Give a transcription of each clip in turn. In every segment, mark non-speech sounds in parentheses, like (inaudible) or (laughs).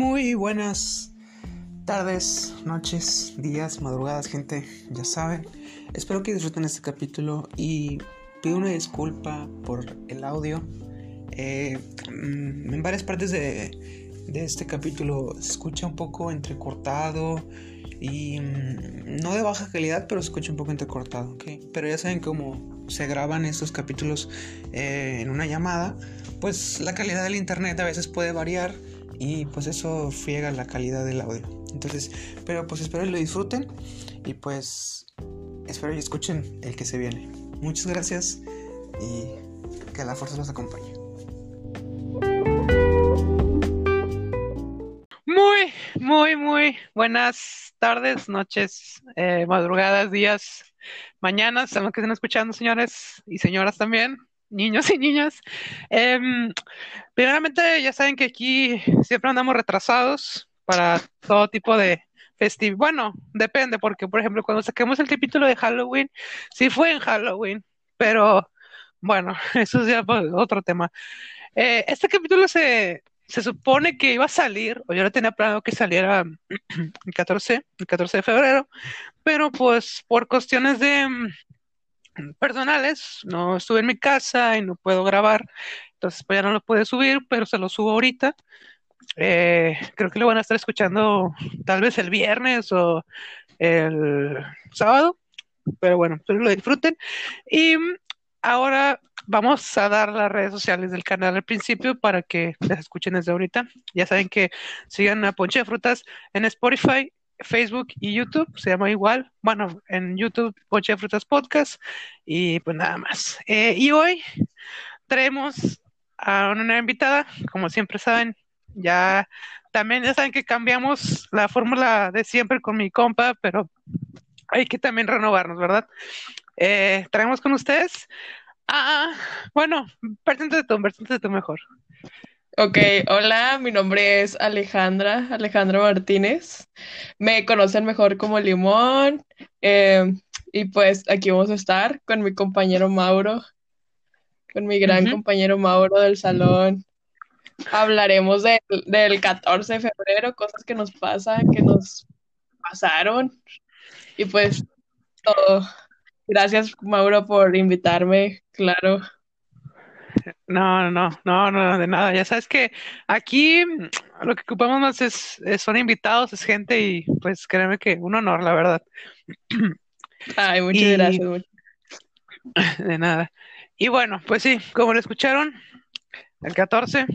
Muy buenas tardes, noches, días, madrugadas, gente, ya saben. Espero que disfruten este capítulo y pido una disculpa por el audio. Eh, mm, en varias partes de, de, este capítulo se escucha un poco entrecortado y mm, no de baja calidad, pero se escucha un poco entrecortado. Pero ya saben cómo se graban estos capítulos eh, en una llamada, pues la calidad del internet a veces puede variar y pues eso friega la calidad del audio. Entonces, pero pues espero que lo disfruten y pues espero y escuchen el que se viene. Muchas gracias y que la fuerza los acompañe. Muy, muy, muy buenas tardes, noches, eh, madrugadas, días, mañanas, a que estén escuchando, señores y señoras también niños y niñas. Eh, primeramente, ya saben que aquí siempre andamos retrasados para todo tipo de festival. Bueno, depende, porque por ejemplo, cuando saquemos el capítulo de Halloween, sí fue en Halloween, pero bueno, (laughs) eso es ya otro tema. Eh, este capítulo se, se supone que iba a salir, o yo lo tenía planeado que saliera (clears throat) el 14, el 14 de febrero, pero pues por cuestiones de (clears throat) personales, no estuve en mi casa y no puedo grabar, entonces pues ya no lo pude subir, pero se lo subo ahorita. Eh, creo que lo van a estar escuchando tal vez el viernes o el sábado, pero bueno, espero lo disfruten. Y ahora vamos a dar las redes sociales del canal al principio para que las escuchen desde ahorita. Ya saben que sigan a Ponche de Frutas en Spotify Facebook y YouTube, se llama igual. Bueno, en YouTube, Poche Frutas Podcast. Y pues nada más. Eh, y hoy traemos a una nueva invitada, como siempre saben, ya también ya saben que cambiamos la fórmula de siempre con mi compa, pero hay que también renovarnos, ¿verdad? Eh, traemos con ustedes. Ah, bueno, de tú, de tú mejor. Ok, hola, mi nombre es Alejandra, Alejandra Martínez. Me conocen mejor como Limón. Eh, y pues aquí vamos a estar con mi compañero Mauro, con mi gran compañero Mauro del salón. Hablaremos del 14 de febrero, cosas que nos pasan, que nos pasaron. Y pues todo. Gracias, Mauro, por invitarme, claro. No, no, no, no, de nada. Ya sabes que aquí lo que ocupamos más es, son invitados, es gente y pues créeme que un honor, la verdad. Ay, (clears throat) muchas gracias. (laughs) De nada. Y bueno, pues sí, como lo escucharon, el 14.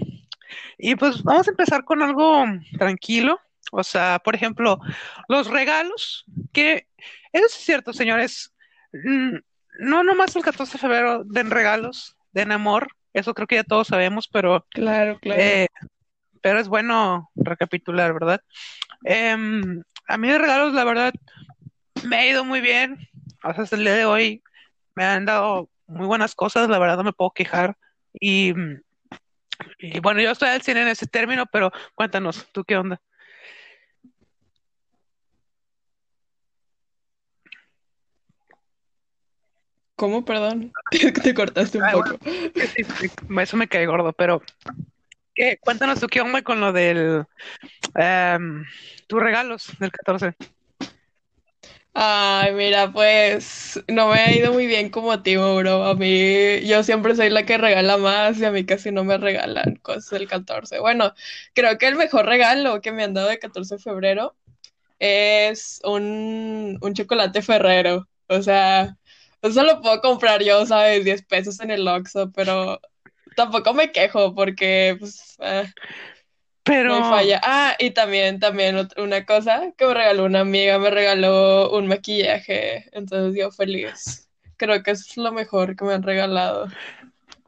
Y pues vamos a empezar con algo tranquilo. O sea, por ejemplo, los regalos, que eso es cierto, señores. Mm, no nomás el 14 de febrero den regalos, den amor, eso creo que ya todos sabemos, pero... Claro, claro. Eh, pero es bueno recapitular, ¿verdad? Em, a mí de regalos, la verdad, me ha ido muy bien. hasta el día de hoy me han dado muy buenas cosas, la verdad no me puedo quejar. Y, y bueno, yo estoy al cine en ese término, pero cuéntanos, ¿tú qué onda? ¿Cómo? Perdón, (laughs) te cortaste un poco. eso me cae gordo, pero ¿qué? cuéntanos tú qué onda con lo del um, tus regalos del 14. Ay, mira, pues no me ha ido muy bien como a ti, bro. A mí, yo siempre soy la que regala más y a mí casi no me regalan cosas del 14. Bueno, creo que el mejor regalo que me han dado de 14 de febrero es un, un chocolate ferrero. O sea, eso lo puedo comprar yo, ¿sabes? 10 pesos en el Oxxo, pero tampoco me quejo porque, pues, eh, pero... falla. Ah, y también, también una cosa que me regaló una amiga, me regaló un maquillaje, entonces yo feliz. Creo que eso es lo mejor que me han regalado.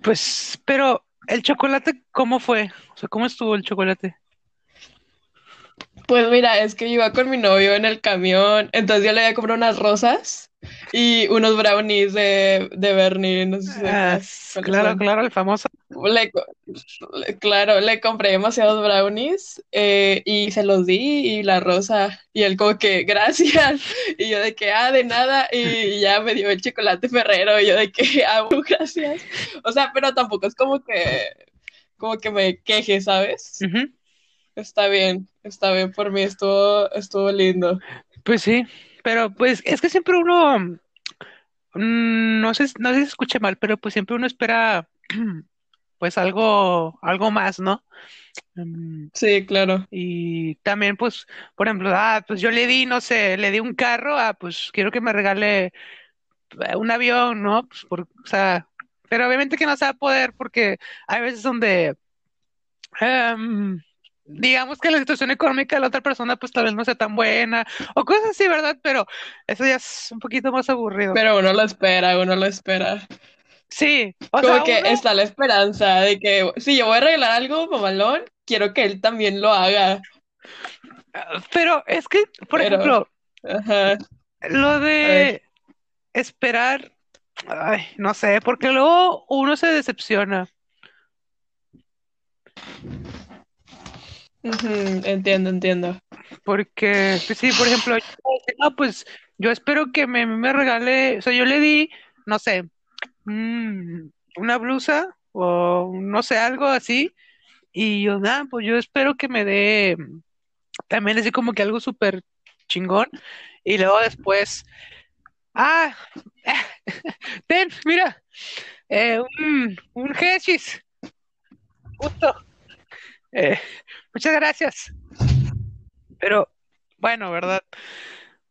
Pues, pero, ¿el chocolate cómo fue? O sea, ¿cómo estuvo el chocolate? Pues mira, es que iba con mi novio en el camión, entonces yo le había comprado unas rosas y unos brownies de, de Bernie, no sé ah, claro, claro, el famoso. Le, claro, le compré demasiados brownies eh, y se los di y la rosa y él como que gracias (laughs) y yo de que ah de nada y ya me dio el chocolate Ferrero y yo de que (laughs) ah gracias o sea pero tampoco es como que como que me queje sabes Está bien, está bien, por mí estuvo, estuvo lindo. Pues sí, pero pues es que siempre uno, mm, no sé, no sé si se escuche mal, pero pues siempre uno espera (clears throat) pues algo, algo más, ¿no? Mm, Sí, claro. Y también, pues, por ejemplo, ah, pues yo le di, no sé, le di un carro, ah, pues quiero que me regale un avión, ¿no? Pues por, o sea, pero obviamente que no se va a poder porque hay veces donde, em, digamos que la situación económica de la otra persona, pues tal vez no sea tan buena, o cosas así, ¿verdad? Pero eso ya es un poquito más aburrido. Pero uno lo espera, uno lo espera. Sí, o Como sea, que uno, está la esperanza de que si yo voy a regalar algo, mamalón, quiero que él también lo haga. pero es que, por Pero, ejemplo, ajá, lo de esperar, ay, no sé, porque luego uno se decepciona. Entiendo, entiendo. Porque, pues sí, por ejemplo, no, pues yo espero que me, me regale, o sea, yo le di, no sé, mm, una blusa o no sé, algo así, y yo, nada, pues yo espero que me dé también así como que algo súper chingón, y luego después, ah, (laughs) ten, mira, eh, un, un justo, eh, (laughs) muchas gracias, pero bueno, ¿verdad?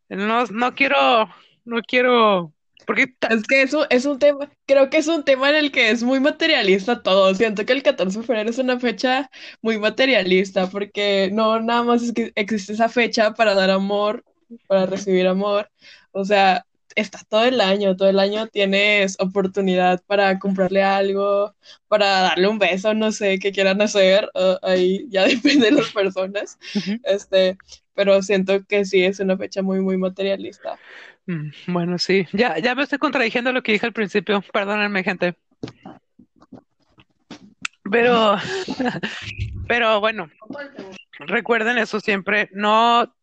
No, no quiero, no quiero, porque Es que eso es un tema, creo que es un tema en el que es muy materialista todo. Siento que el 14 de febrero es una fecha muy materialista porque no nada más es que existe esa fecha para dar amor, para recibir amor. O sea, está todo el año, todo el año tienes oportunidad para comprarle algo, para darle un beso, no sé qué quieran hacer, uh, ahí ya (laughs) depende de las personas. Este, pero siento que sí es una fecha muy, muy materialista. Mm, Bueno, sí, ya, ya me estoy contradiciendo lo que dije al principio, perdónenme, gente, pero, (laughs) pero bueno, recuerden eso siempre, no,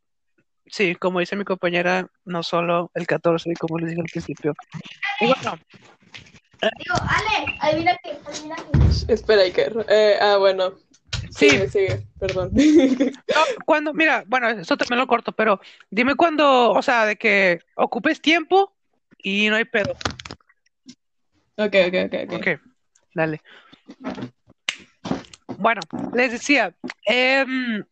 sí, como dice mi compañera, no solo el 14, como les dije al principio. Y bueno, Digo, Ale, adivina qué, adivina qué. Espera, Iker. Eh, ah, bueno. sí, Sigue, sigue, perdón. (laughs) no, cuando, mira, bueno, eso también lo corto, pero dime cuando, o sea, de que ocupes tiempo y no hay pedo. Ok, ok, ok, ok. Ok, dale. Bueno, les decía, em,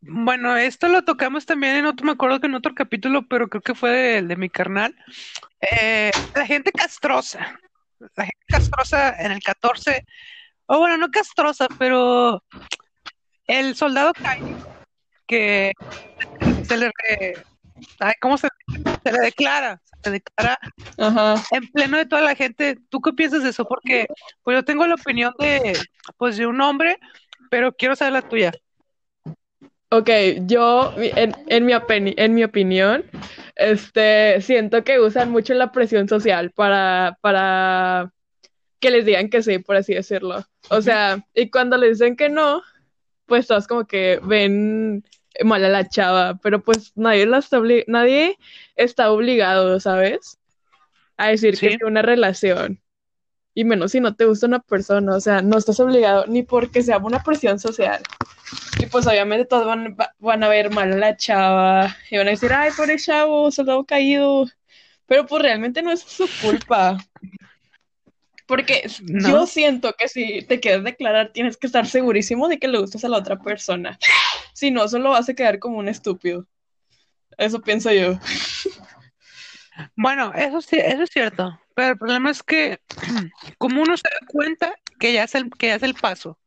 bueno, esto lo tocamos también en otro, me acuerdo que en otro capítulo, pero creo que fue de, de mi carnal. Eh, la gente castrosa, la gente castrosa en el 14, o bueno, no castrosa, pero el soldado caído que se le, re- ay, ¿cómo se, se le declara? Se le declara Ajá. en pleno de toda la gente. ¿Tú qué piensas de eso? Porque pues yo tengo la opinión de, pues, de un hombre, pero quiero saber la tuya. Ok, yo, en, en mi en mi opinión, este, siento que usan mucho la presión social para, para que les digan que sí, por así decirlo. O sea, y cuando les dicen que no, pues todos como que ven mal a la chava, pero pues nadie la está nadie está obligado, ¿sabes? A decir que Sí, a una relación. Y menos si no te gusta una persona, o sea, no estás obligado ni porque sea una presión social. Y pues obviamente todos van, va- van a ver mal a la chava y van a decir, ay, pobre chavo, soldado caído. Pero pues realmente no es su culpa. Porque yo siento que si te quieres declarar, tienes que estar segurísimo de que le gustas a la otra persona. Si no, solo vas a quedar como un estúpido. Eso pienso yo. Bueno, eso sí, eso es cierto. Pero el problema es que (clears throat) como uno se da cuenta que ya es el, que ya es el paso.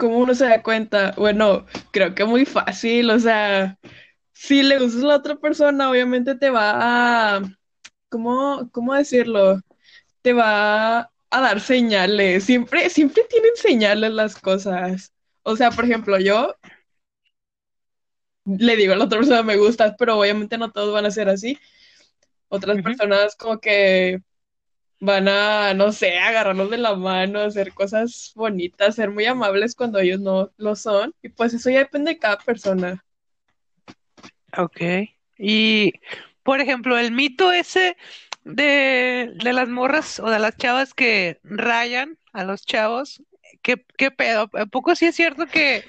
¿Cómo uno se da cuenta? Bueno, creo que muy fácil, o sea, si le gustas a la otra persona, obviamente te va a, ¿cómo, cómo decirlo? Te va a dar señales. Siempre, siempre tienen señales las cosas. O sea, por ejemplo, yo le digo a la otra persona me gustas, pero obviamente no todos van a ser así. Otras personas como que van a, no sé, agarrarlos de la mano, hacer cosas bonitas, ser muy amables cuando ellos no lo son. Y pues eso ya depende de cada persona. Ok. Y, por ejemplo, el mito ese de, de las morras o de las chavas que rayan a los chavos, ¿qué, qué pedo? ¿A poco sí es cierto que,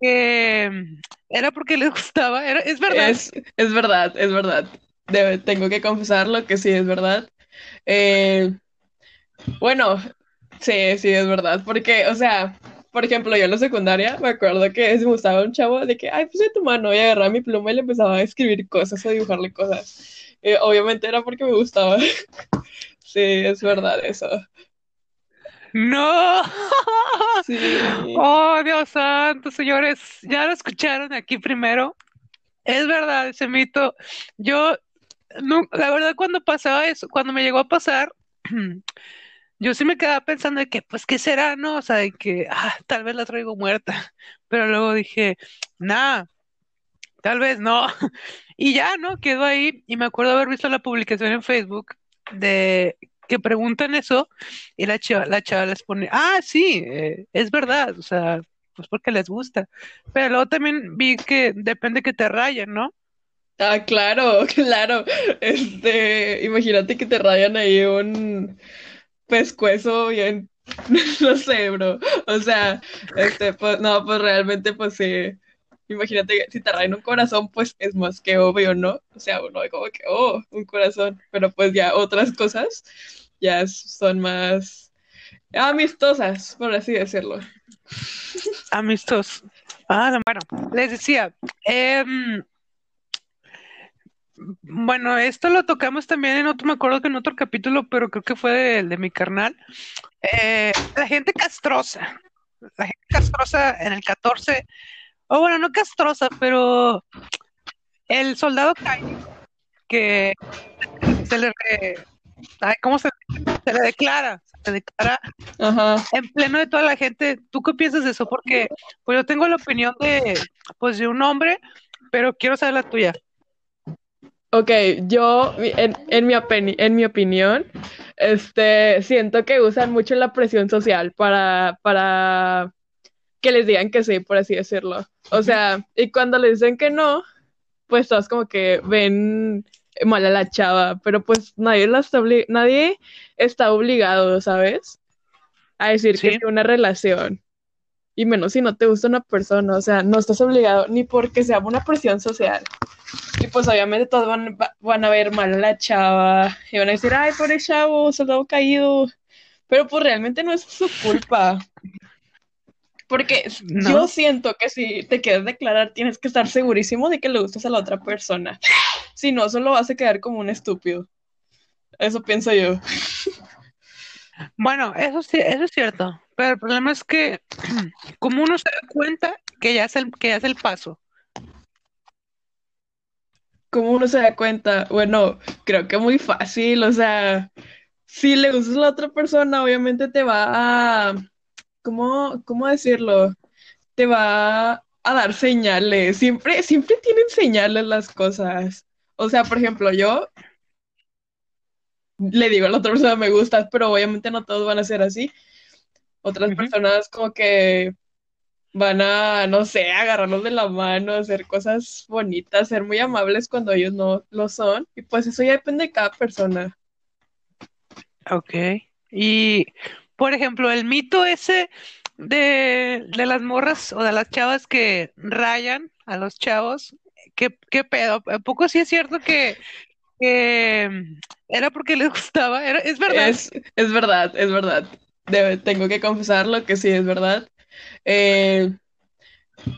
que era porque les gustaba? Era, es verdad. Es, es verdad, es verdad. Debe- tengo que confesarlo que sí, es verdad. Eh, bueno, sí, sí, es verdad. Porque, o sea, por ejemplo, yo en la secundaria me acuerdo que me gustaba un chavo de que, ay, pues tu mano, y agarraba mi pluma y le empezaba a escribir cosas, a dibujarle cosas. Eh, obviamente era porque me gustaba. (laughs) Sí, es verdad eso. ¡No! Sí. Oh, Dios santo, señores, ya lo escucharon aquí primero. Es verdad ese mito. Yo, no, la verdad, cuando pasaba eso, cuando me llegó a pasar, (clears throat) yo sí me quedaba pensando de que, pues, ¿qué será, no? O sea, de que, ah, tal vez la traigo muerta. (laughs) Pero luego dije, nah, tal vez no. (laughs) Y ya, ¿no? Quedó ahí. Y me acuerdo haber visto la publicación en Facebook de que preguntan eso y la chava, la chava les pone, ah, sí, eh, es verdad, o sea, pues porque les gusta. Pero luego también vi que depende que te rayen, ¿no? Ah, claro, (laughs) claro. Este, imagínate que te rayan ahí un pescuezo bien, (laughs) no sé, bro. O sea, este, pues, no, pues realmente, pues sí. Imagínate si te rayan un corazón, pues es más que obvio, ¿no? O sea, uno ve como que, oh, un corazón. Pero pues ya otras cosas ya son más amistosas, por así decirlo. Amistos. Ah, bueno, les decía, em, bueno, esto lo tocamos también en otro, me acuerdo que en otro capítulo, pero creo que fue de, de mi carnal. Eh, la gente castrosa, la gente castrosa en el 14, o bueno, no castrosa, pero el soldado Cain, que se le, re- ay, ¿cómo se, se le declara? Se le declara Ajá. en pleno de toda la gente. ¿Tú qué piensas de eso? Porque pues yo tengo la opinión de, pues, de un hombre, pero quiero saber la tuya. Ok, yo, en, en mi, en mi opinión, este, siento que usan mucho la presión social para, para que les digan que sí, por así decirlo. O sea, y cuando les dicen que no, pues todos como que ven mal a la chava, pero pues nadie, la está, nadie está obligado, ¿sabes? A decir que Sí. a una relación. Y menos si no te gusta una persona, o sea, no estás obligado ni porque sea una presión social. Y pues obviamente todos van, va- van a ver mal a la chava y van a decir, ay, pobre chavo, soldado caído. Pero pues realmente no es su culpa. Porque No. yo siento que si te quieres declarar, tienes que estar segurísimo de que le gustas a la otra persona. Si no, solo vas a quedar como un estúpido. Eso pienso yo. Bueno, eso sí, eso es cierto. Pero el problema es que, (clears throat) como uno se da cuenta que ya es el, que ya el paso. ¿Cómo uno se da cuenta? Bueno, creo que muy fácil, o sea, si le gustas a la otra persona, obviamente te va a, ¿cómo, cómo decirlo? Te va a dar señales, siempre, siempre tienen señales las cosas. O sea, por ejemplo, yo le digo a la otra persona me gustas, pero obviamente no todos van a ser así. Otras personas como que van a, no sé, agarrarlos de la mano, hacer cosas bonitas, ser muy amables cuando ellos no lo son. Y pues eso ya depende de cada persona. Ok. Y, por ejemplo, el mito ese de, de las morras o de las chavas que rayan a los chavos, ¿qué, qué pedo? ¿A poco sí es cierto que, que era porque les gustaba? Era, es verdad. Es, es verdad, es verdad. Tengo que confesarlo que sí, es verdad. Eh,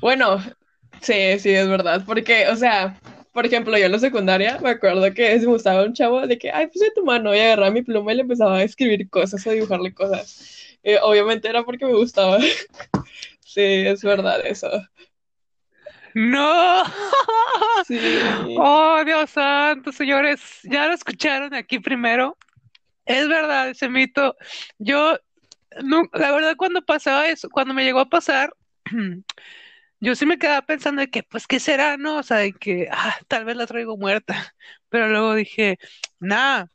bueno, sí, sí, es verdad. Porque, o sea, por ejemplo, yo en la secundaria me acuerdo que me gustaba un chavo de que, ay, pues tu mano, y agarraba mi pluma y le empezaba a escribir cosas, a dibujarle cosas. Eh, obviamente era porque me gustaba. (laughs) Sí, es verdad eso. ¡No! Sí. Oh, Dios santo, señores, ya lo escucharon aquí primero. Es verdad ese mito. Yo, no, la verdad, cuando pasaba eso, cuando me llegó a pasar, (clears throat) yo sí me quedaba pensando de que, pues, ¿qué será, no? O sea, de que, ah, tal vez la traigo muerta. (laughs) Pero luego dije, nah,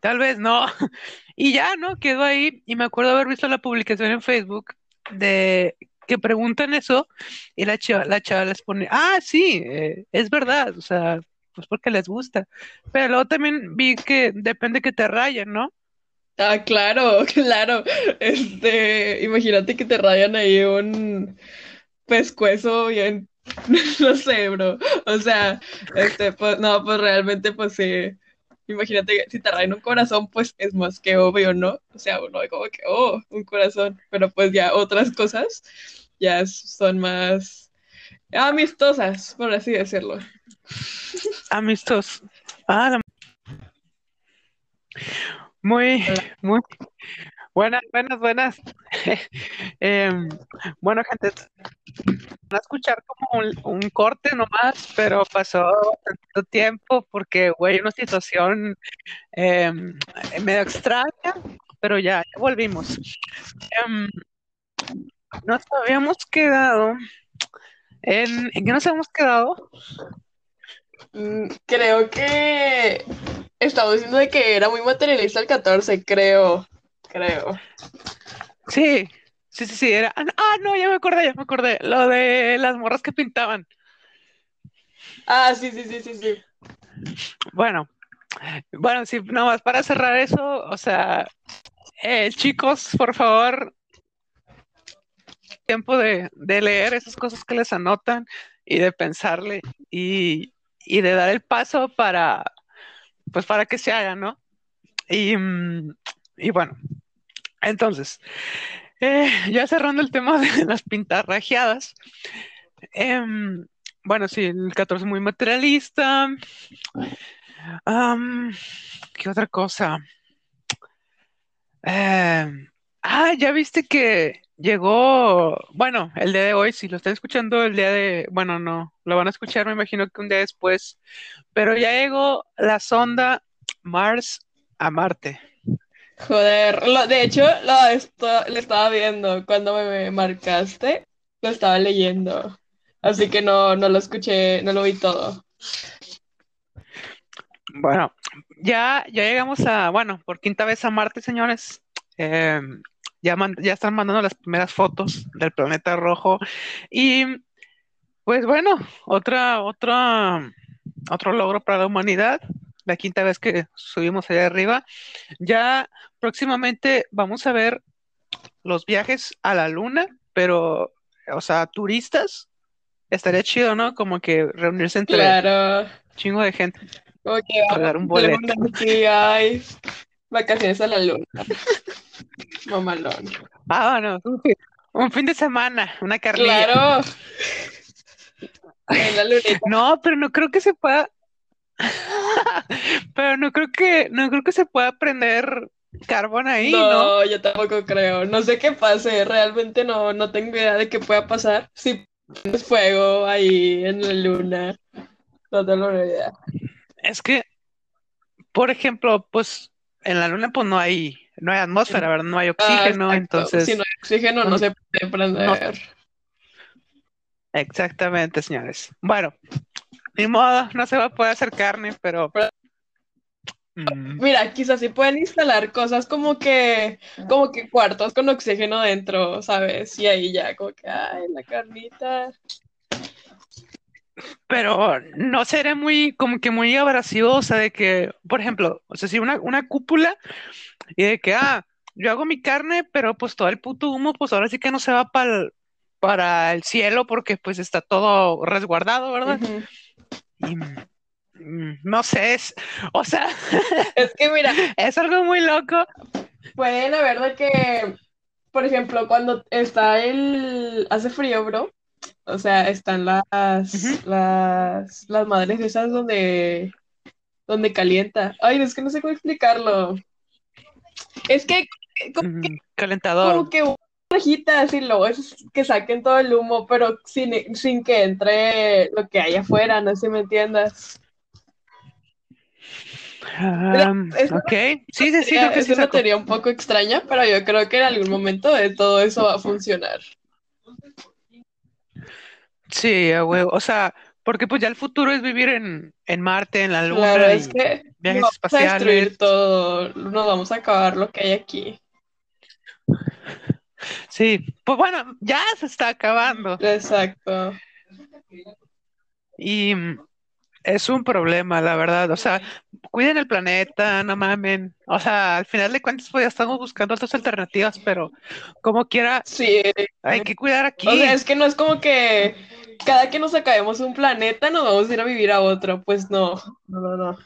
tal vez no. (laughs) Y ya, ¿no? Quedó ahí. Y me acuerdo haber visto la publicación en Facebook de que preguntan eso y la chava, la chava les pone, ah, sí, eh, es verdad, o sea, pues porque les gusta. Pero luego también vi que depende que te rayen, ¿no? Ah, claro, (laughs) claro. Este, imagínate que te rayan ahí un pescuezo bien, (laughs) no sé, bro. O sea, este, pues, no, pues realmente, pues sí. Imagínate si te rayan un corazón, pues es más que obvio, ¿no? O sea, uno ve como que, oh, un corazón. Pero pues ya otras cosas ya son más amistosas, por así decirlo. Amistos. Ah, la- Muy, muy buenas, buenas, buenas. (laughs) Em, bueno, gente, van a escuchar como un, un corte nomás, pero pasó tanto tiempo porque, güey, una situación em, medio extraña, pero ya, ya volvimos. Em, nos habíamos quedado en, ¿en qué nos habíamos quedado? Mm, Creo que estamos diciendo de que era muy materialista el 14, creo. Creo. Sí, sí, sí, sí, era. Ah, no, ah, no, ya me acordé, ya me acordé. Lo de las morras que pintaban. Ah, sí, sí, sí, sí, sí. Bueno, bueno, sí, nada más para cerrar eso, o sea, eh, chicos, por favor, tiempo de, de leer esas cosas que les anotan y de pensarle y, y de dar el paso para, pues para que se haga, ¿no? Y, mm, y bueno, entonces, eh, ya cerrando el tema de las pintarrajeadas, em, bueno, sí, el 14 es muy materialista. ¿qué otra cosa? Em, ah, ya viste que llegó, bueno, el día de hoy, si lo están escuchando el día de, bueno, no, lo van a escuchar, me imagino que un día después, pero ya llegó la sonda Mars a Marte. Joder, lo- de hecho, lo, esto, lo estaba viendo cuando me, marcaste, lo estaba leyendo. Así que no, no lo escuché, no lo vi todo. Bueno, ya, ya llegamos a, bueno, por quinta vez a Marte, señores. Em, ya, man- ya están mandando las primeras fotos del planeta rojo. Y pues bueno, otra, otra, otro logro para la humanidad. La quinta vez que subimos allá arriba. Ya próximamente vamos a ver los viajes a la luna, pero, o sea, turistas. Estaría chido, ¿no? Como que reunirse entre Claro, chingo de gente, como que pagar un tenemos boleto. una sí, ay, vacaciones a la luna. (laughs) Mamalón. Vámonos, un fin, un fin de semana, una carnilla. Claro. (laughs) En la lunita. No, pero no creo que se pueda. (laughs) Pero no creo que, no creo que se pueda prender carbón ahí, ¿no? No, yo tampoco creo. No sé qué pase, realmente no, no tengo idea de qué pueda pasar. Si pones fuego ahí en la luna, no tengo ni idea. Es que, por ejemplo, pues en la luna pues no hay, no hay atmósfera, ¿verdad? No hay Ah, oxígeno, entonces, Si no hay oxígeno, no se puede prender. exactamente, señores. Bueno, ni modo, no se va a poder hacer carne, pero mm, Mira, quizás sí pueden instalar cosas como que, como que cuartos con oxígeno dentro, ¿sabes? Y ahí ya, como que, ay, la carnita. Pero no será muy, como que muy abrasivo, o sea, de que, por ejemplo, o sea, si una, una cúpula y de que, ah, yo hago mi carne, pero pues todo el puto humo, pues ahora sí que no se va para para el cielo porque pues está todo resguardado, ¿verdad? Y, mm, no sé, es, o sea, (laughs) Es que mira, es algo muy loco. pueden haber de que, por ejemplo, cuando está el, hace frío, bro, o sea, están las, Ujú. las, las madres esas donde, donde calienta. Ay, es que no sé cómo explicarlo. Es que como Mm, calentador. como que una rejita así luego es que saquen todo el humo, pero sin, sin que entre lo que hay afuera, no sé si me entiendas. Am, es ok, sí, sí, sí, creo que es sí una teoría un poco extraña, pero yo creo que en algún momento de todo eso va a funcionar. Sí, a huevo. O sea, porque pues ya el futuro es vivir en, en Marte, en la Luna Claro, es y que viajes vamos a destruir espaciales. todo, nos vamos a acabar lo que hay aquí. Sí, pues bueno, ya se está acabando. Exacto. Y, Es un problema, la verdad. O sea, cuiden el planeta, no mamen. O sea, al final de cuentas, pues ya estamos buscando otras alternativas, pero como quiera, Sí, hay que cuidar aquí. o sea, es que no es como que cada que nos acabemos un planeta nos vamos a ir a vivir a otro. Pues no, no, no, no.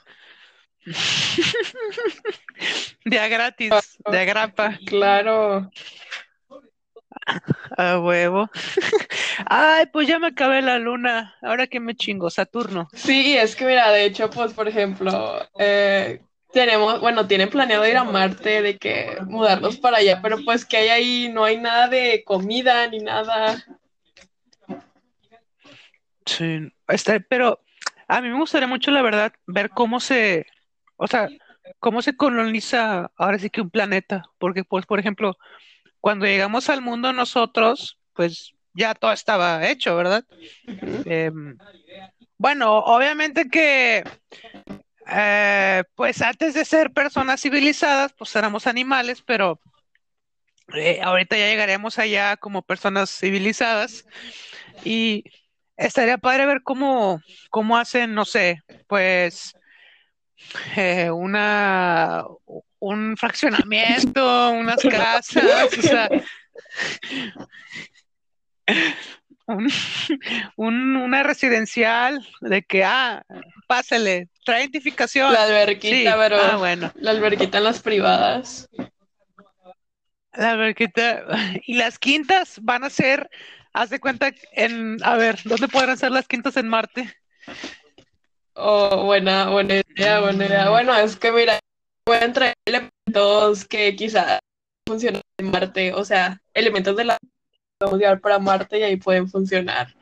De a gratis, de a grapa, Claro. a huevo. Ay, pues ya me acabé la luna. Ahora que me chingo, Saturno. Sí, es que mira, de hecho, pues por ejemplo, eh, tenemos, bueno, tienen planeado ir a Marte, de que mudarnos para allá, pero pues que hay ahí, no hay nada de comida ni nada. Sí, este, pero a mí me gustaría mucho, la verdad, ver cómo se, o sea, cómo se coloniza ahora sí que un planeta, porque pues, por ejemplo, cuando llegamos al mundo nosotros, pues ya todo estaba hecho, ¿verdad? Em, bueno, obviamente que, eh, pues antes de ser personas civilizadas, pues éramos animales, pero eh, ahorita ya llegaremos allá como personas civilizadas y estaría padre ver cómo, cómo hacen, no sé, pues eh, una, un fraccionamiento, unas casas, o sea, (laughs) un- un- una residencial de que, ah, pásale, trae identificación. La Sí, alberquita, pero ah, bueno, la alberquita en las privadas. la alberquita. (laughs) Y las quintas van a ser, haz de cuenta, en, a ver, ¿dónde podrán ser las quintas en Marte? Oh, buena, buena idea, buena idea. Bueno, es que mira, pueden traer elementos que quizás funcionan en Marte, o sea, elementos de la podemos llevar para Marte y ahí pueden funcionar.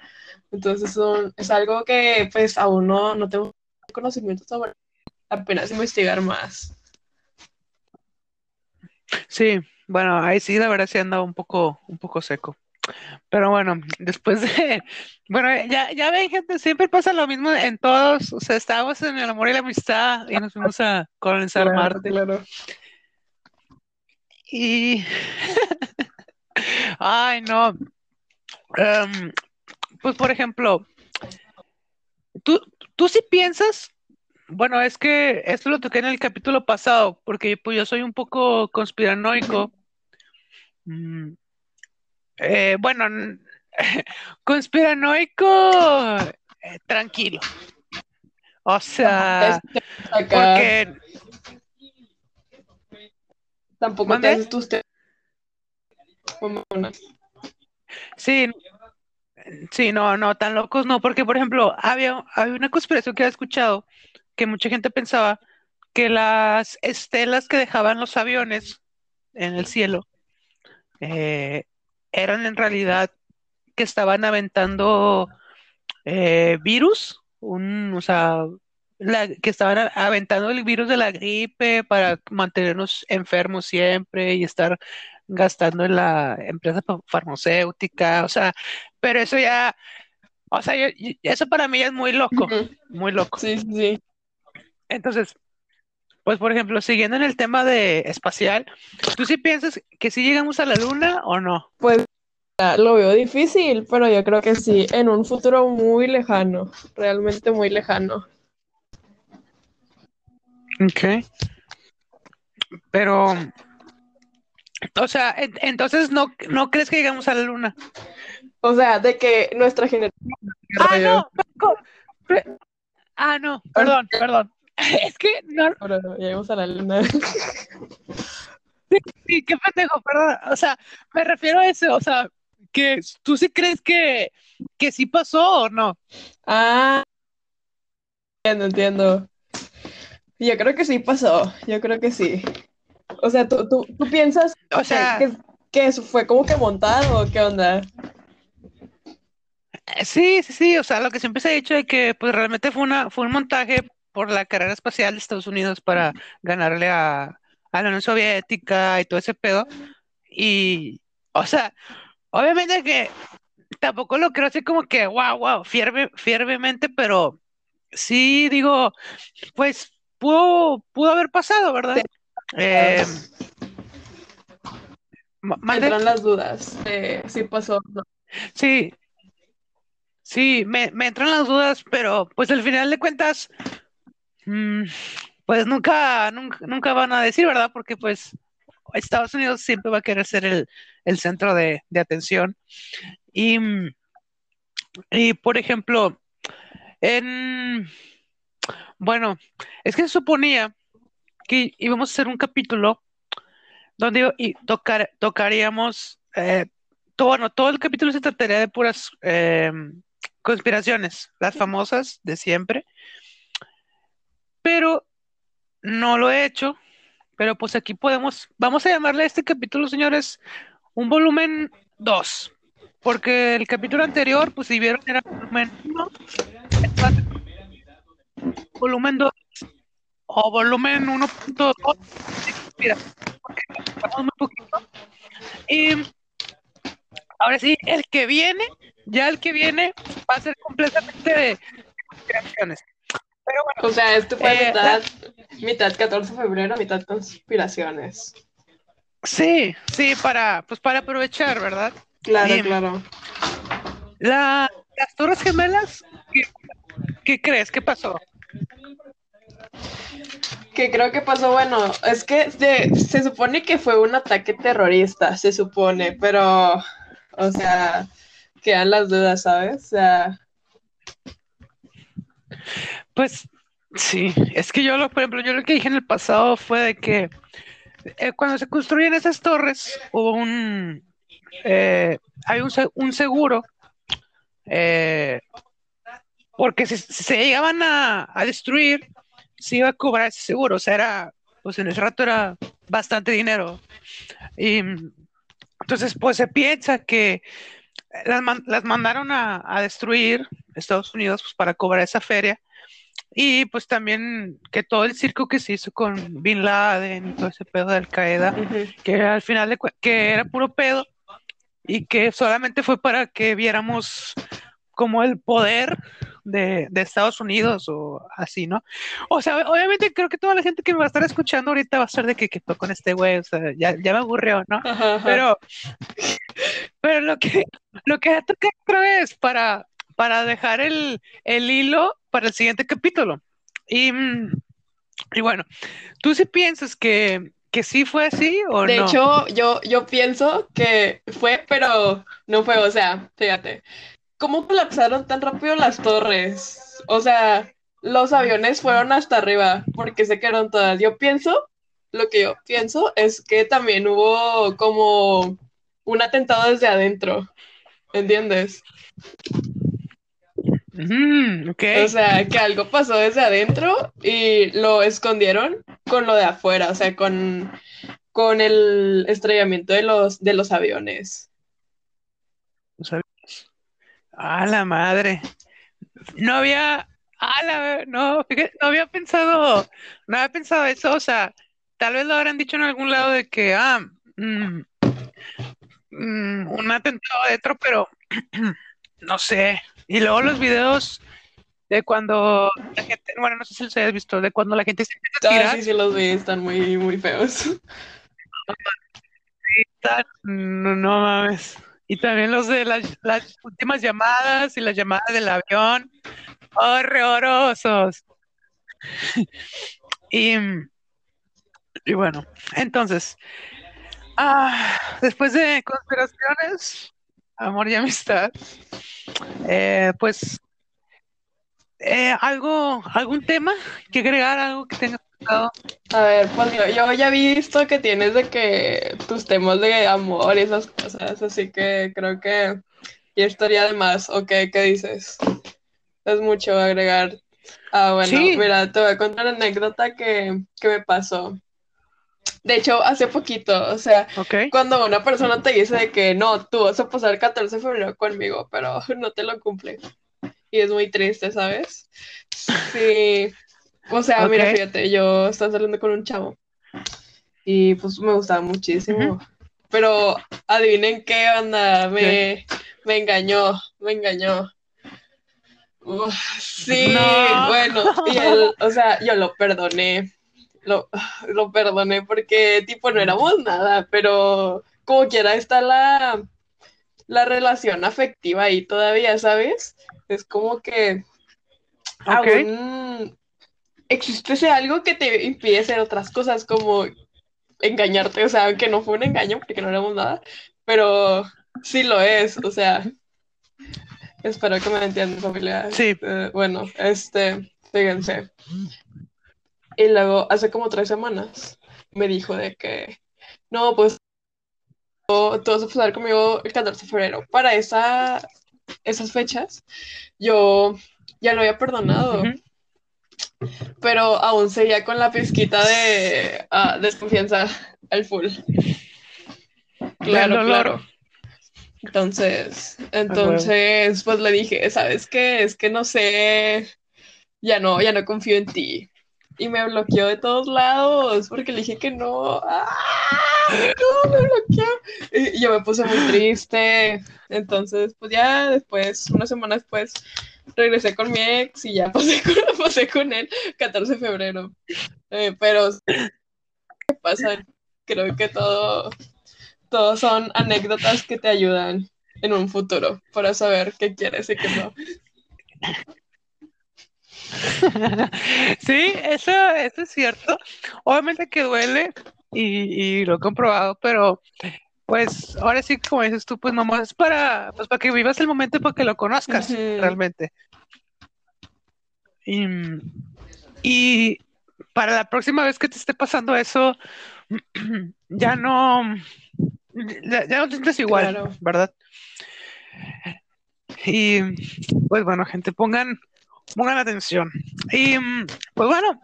Entonces son- es algo que pues aún no, no tengo conocimiento sobre, apenas investigar más. Sí, bueno, ahí sí, la verdad sí anda un poco, un poco seco. Pero bueno, después de, (laughs) bueno, ya, ya ven, gente, siempre pasa lo mismo en todos, o sea, estábamos en el amor y la amistad y nos fuimos a colonizar Claro, Marte. claro. Y, (laughs) ay, no, Em, pues por ejemplo, tú, tú sí piensas, bueno, es que esto lo toqué en el capítulo pasado, porque pues yo soy un poco conspiranoico. Mm, eh, bueno, (laughs) conspiranoico, eh, tranquilo. O sea, porque tampoco te haces tus sí, sí, no, no, tan locos no, porque por ejemplo, había, había una conspiración que había escuchado que mucha gente pensaba que las estelas que dejaban los aviones en el cielo eh, eran en realidad que estaban aventando eh, virus, un, o sea, la- que estaban aventando el virus de la gripe para mantenernos enfermos siempre y estar gastando en la empresa fa- farmacéutica, o sea, pero eso ya, o sea, yo- yo- eso para mí es muy loco, muy loco. Sí, sí, sí. Entonces, pues por ejemplo, siguiendo en el tema de espacial, ¿tú sí piensas que sí llegamos a la luna o no? Pues lo veo difícil, pero yo creo que sí, en un futuro muy lejano, realmente muy lejano. Ok. Pero, o sea, en- entonces no, no crees que llegamos a la luna. O sea, de que nuestra generación... Ah, no. Ah, no, perdón, perdón. (laughs) Es que no, (laughs) Ahora llegamos a la luna. (laughs) sí, qué pendejo, perdón. O sea, me refiero a eso, o sea, que tú sí crees que, que sí pasó o no. Ah, entiendo, entiendo. Yo creo que sí pasó, yo creo que sí. O sea, ¿tú, tú, tú piensas O que, sea, que, que eso fue como que montado o qué onda? sí, sí, sí, o sea, lo que siempre se ha dicho de que pues realmente fue una, fue un montaje por la carrera espacial de Estados Unidos para ganarle a, a la Unión Soviética y todo ese pedo. Y, o sea, obviamente que tampoco lo creo así como que, wow, wow, fierve, fiervemente, pero sí digo, pues pudo, pudo haber pasado, ¿verdad? Eh, ma- mande- Entran las dudas de si pasó no. sí, Sí, me, me entran las dudas, pero pues al final de cuentas, pues nunca, nunca, nunca van a decir, ¿verdad? Porque pues Estados Unidos siempre va a querer ser el, el centro de, de atención. Y, mm, y, por ejemplo, en, bueno, es que se suponía que íbamos a hacer un capítulo donde y tocar, tocaríamos, eh, todo, bueno, todo el capítulo se trataría de puras eh, conspiraciones, las famosas de siempre, pero no lo he hecho, pero pues aquí podemos, vamos a llamarle a este capítulo, señores, un volumen 2, porque el capítulo anterior, pues si vieron, era volumen 1, volumen 2 o volumen 1.2, mira, porque muy poquito. Y ahora sí, el que viene, ya el que viene va a ser completamente de conspiraciones. Pero bueno, O sea, esto fue Eh, mitad, mitad 14 de febrero, mitad conspiraciones. sí, sí, para, pues para aprovechar, ¿verdad? Claro, Bien. claro. La, las Torres Gemelas, ¿qué, qué crees? ¿Qué pasó? Que creo que pasó, bueno, es que se, se supone que fue un ataque terrorista, se supone, pero, o sea, quedan las dudas, ¿sabes? O sea, Pues sí, es que yo lo, por ejemplo, yo lo que dije en el pasado fue de que eh, cuando se construyen esas torres hubo un, eh, hay un, un seguro, eh, porque si, se llegaban a, a destruir, se iba a cobrar ese seguro, o sea, era, pues en ese rato era bastante dinero. Y mm, entonces, pues se piensa que las, las mandaron a, a destruir Estados Unidos pues, para cobrar esa feria. Y pues también que todo el circo que se hizo con Bin Laden y todo ese pedo de Al Qaeda, ujú. que al final de que era puro pedo y que solamente fue para que viéramos como el poder de, de Estados Unidos o así, ¿no? O sea, obviamente creo que toda la gente que me va a estar escuchando ahorita va a ser de que, que con este güey, o sea, ya, ya me aburrió, ¿no? Ajá, ajá. Pero, pero lo que, lo que toca otra vez para, para dejar el, el hilo para el siguiente capítulo. Y, mm, y bueno, ¿tú sí piensas que, que sí fue así o De no? hecho, yo, yo pienso que fue, pero no fue, o sea, fíjate, ¿cómo colapsaron tan rápido las torres? O sea, los aviones fueron hasta arriba porque se quedaron todas. Yo pienso, lo que yo pienso es que también hubo como un atentado desde adentro, ¿entiendes? Mm, ok. O sea, que algo pasó desde adentro y lo escondieron con lo de afuera, o sea, con, con el estrellamiento de los, de los aviones. A la madre. No había, a la, no, fíjate, no había pensado, no había pensado eso, o sea, tal vez lo habrán dicho en algún lado de que, ah, mm, mm, un atentado adentro, pero (clears throat) no sé. Y luego los videos de cuando la gente, bueno, no sé si los hayas visto, de cuando la gente se empieza a Ah, sí, sí los vi, están muy, muy feos. no, no mames. Y también los de las, las últimas llamadas y las llamadas del avión, horrorosos. (laughs) Y, y bueno, entonces, ah, después de conspiraciones, amor y amistad, eh, pues, eh, algo, algún tema que agregar, algo que tengas pensado. A ver, pues yo, yo ya he visto que tienes de que tus temas de amor y esas cosas, así que creo que ya estaría de más, ¿o qué, qué dices? Es mucho agregar. Ah, bueno, Sí. mira, te voy a contar una anécdota que, que me pasó. De hecho, hace poquito, o sea, cuando una persona te dice de que no, tú vas a pasar 14 de febrero conmigo, pero (laughs) no te lo cumple. Y es muy triste, ¿sabes? Sí. O sea, mira, fíjate, yo estaba saliendo con un chavo y pues me gustaba muchísimo. Pero adivinen qué onda, me, me engañó, me engañó. Uf, sí, No. bueno, y él, o sea, yo lo perdoné, lo, lo perdoné porque tipo no éramos nada, pero como quiera está la, la relación afectiva ahí todavía, ¿sabes? Es como que Ok. aún existe algo que te impide hacer otras cosas como engañarte, o sea, aunque no fue un engaño porque no éramos nada, pero sí lo es, o sea, espero que me entiendan familia. Sí. Eh, bueno, este, fíjense. Y luego, hace como tres semanas, me dijo de que, no, pues, tú vas a pasar conmigo el 14 de febrero. Para esa, esas fechas, yo ya lo había perdonado, pero aún seguía con la pizquita de ah, desconfianza al full. Claro, claro. Entonces, entonces, pues le dije, ¿sabes qué? Es que no sé, ya no, ya no confío en ti. Y me bloqueó de todos lados porque le dije que no. ¡Ah! No, me bloqueó. Y yo me puse muy triste. Entonces, pues ya después, una semana después, regresé con mi ex y ya pasé (laughs) con, con él 14 de febrero. Eh, pero, ¿qué pasa? Creo que todo, todo son anécdotas que te ayudan en un futuro para saber qué quieres y qué no. (laughs) Sí, eso, eso es cierto. Obviamente que duele y, y lo he comprobado, pero pues ahora sí, como dices tú, pues nomás es para, pues para que vivas el momento y para que lo conozcas realmente. Y, y para la próxima vez que te esté pasando eso, (clears throat) ya no, ya, ya no te sientes igual, Claro. ¿verdad? Y pues bueno, gente, pongan, pongan atención. Y mm, pues bueno,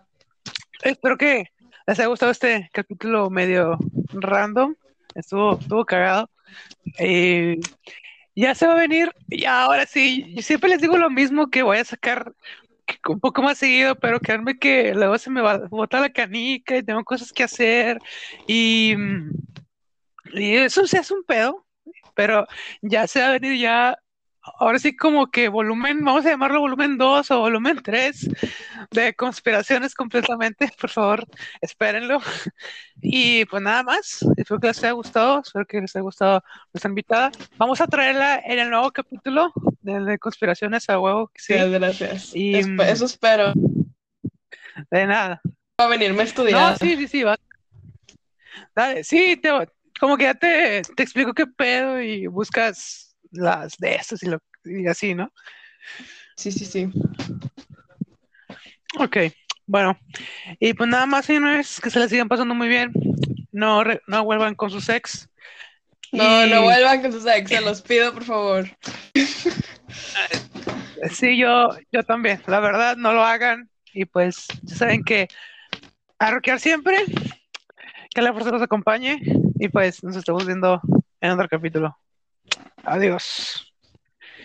espero que les haya gustado este capítulo medio random. Estuvo, estuvo cagado. Eh, ya se va a venir, y ahora sí, yo siempre les digo lo mismo que voy a sacar un poco más seguido, pero créanme que luego se me va a botar la canica y tengo cosas que hacer y, mm, y eso se hace un pedo, pero ya se va a venir ya, ahora sí como que volumen, vamos a llamarlo volumen 2 o volumen 3 de conspiraciones completamente, por favor, espérenlo. Y pues nada más, espero que les haya gustado, espero que les haya gustado nuestra invitada. Vamos a traerla en el nuevo capítulo de, de conspiraciones a huevo, sí, gracias. Y, mm, eso espero. de nada. Va a venirme a estudiar. No, sí, sí, sí, va. Dale, sí, te, como que ya te, te explico qué pedo y buscas las de estos y, lo, y así, ¿no? sí, sí, sí. Ok, bueno, y pues nada más, señores, que se les sigan pasando muy bien. No, re- no vuelvan con sus ex. No, Y- no vuelvan con sus ex, se los pido, por favor. (laughs) Sí, yo, yo también. La verdad, no lo hagan. Y pues, ya saben que a rockear siempre. Que la fuerza los acompañe. Y pues, nos estamos viendo en otro capítulo. Adiós.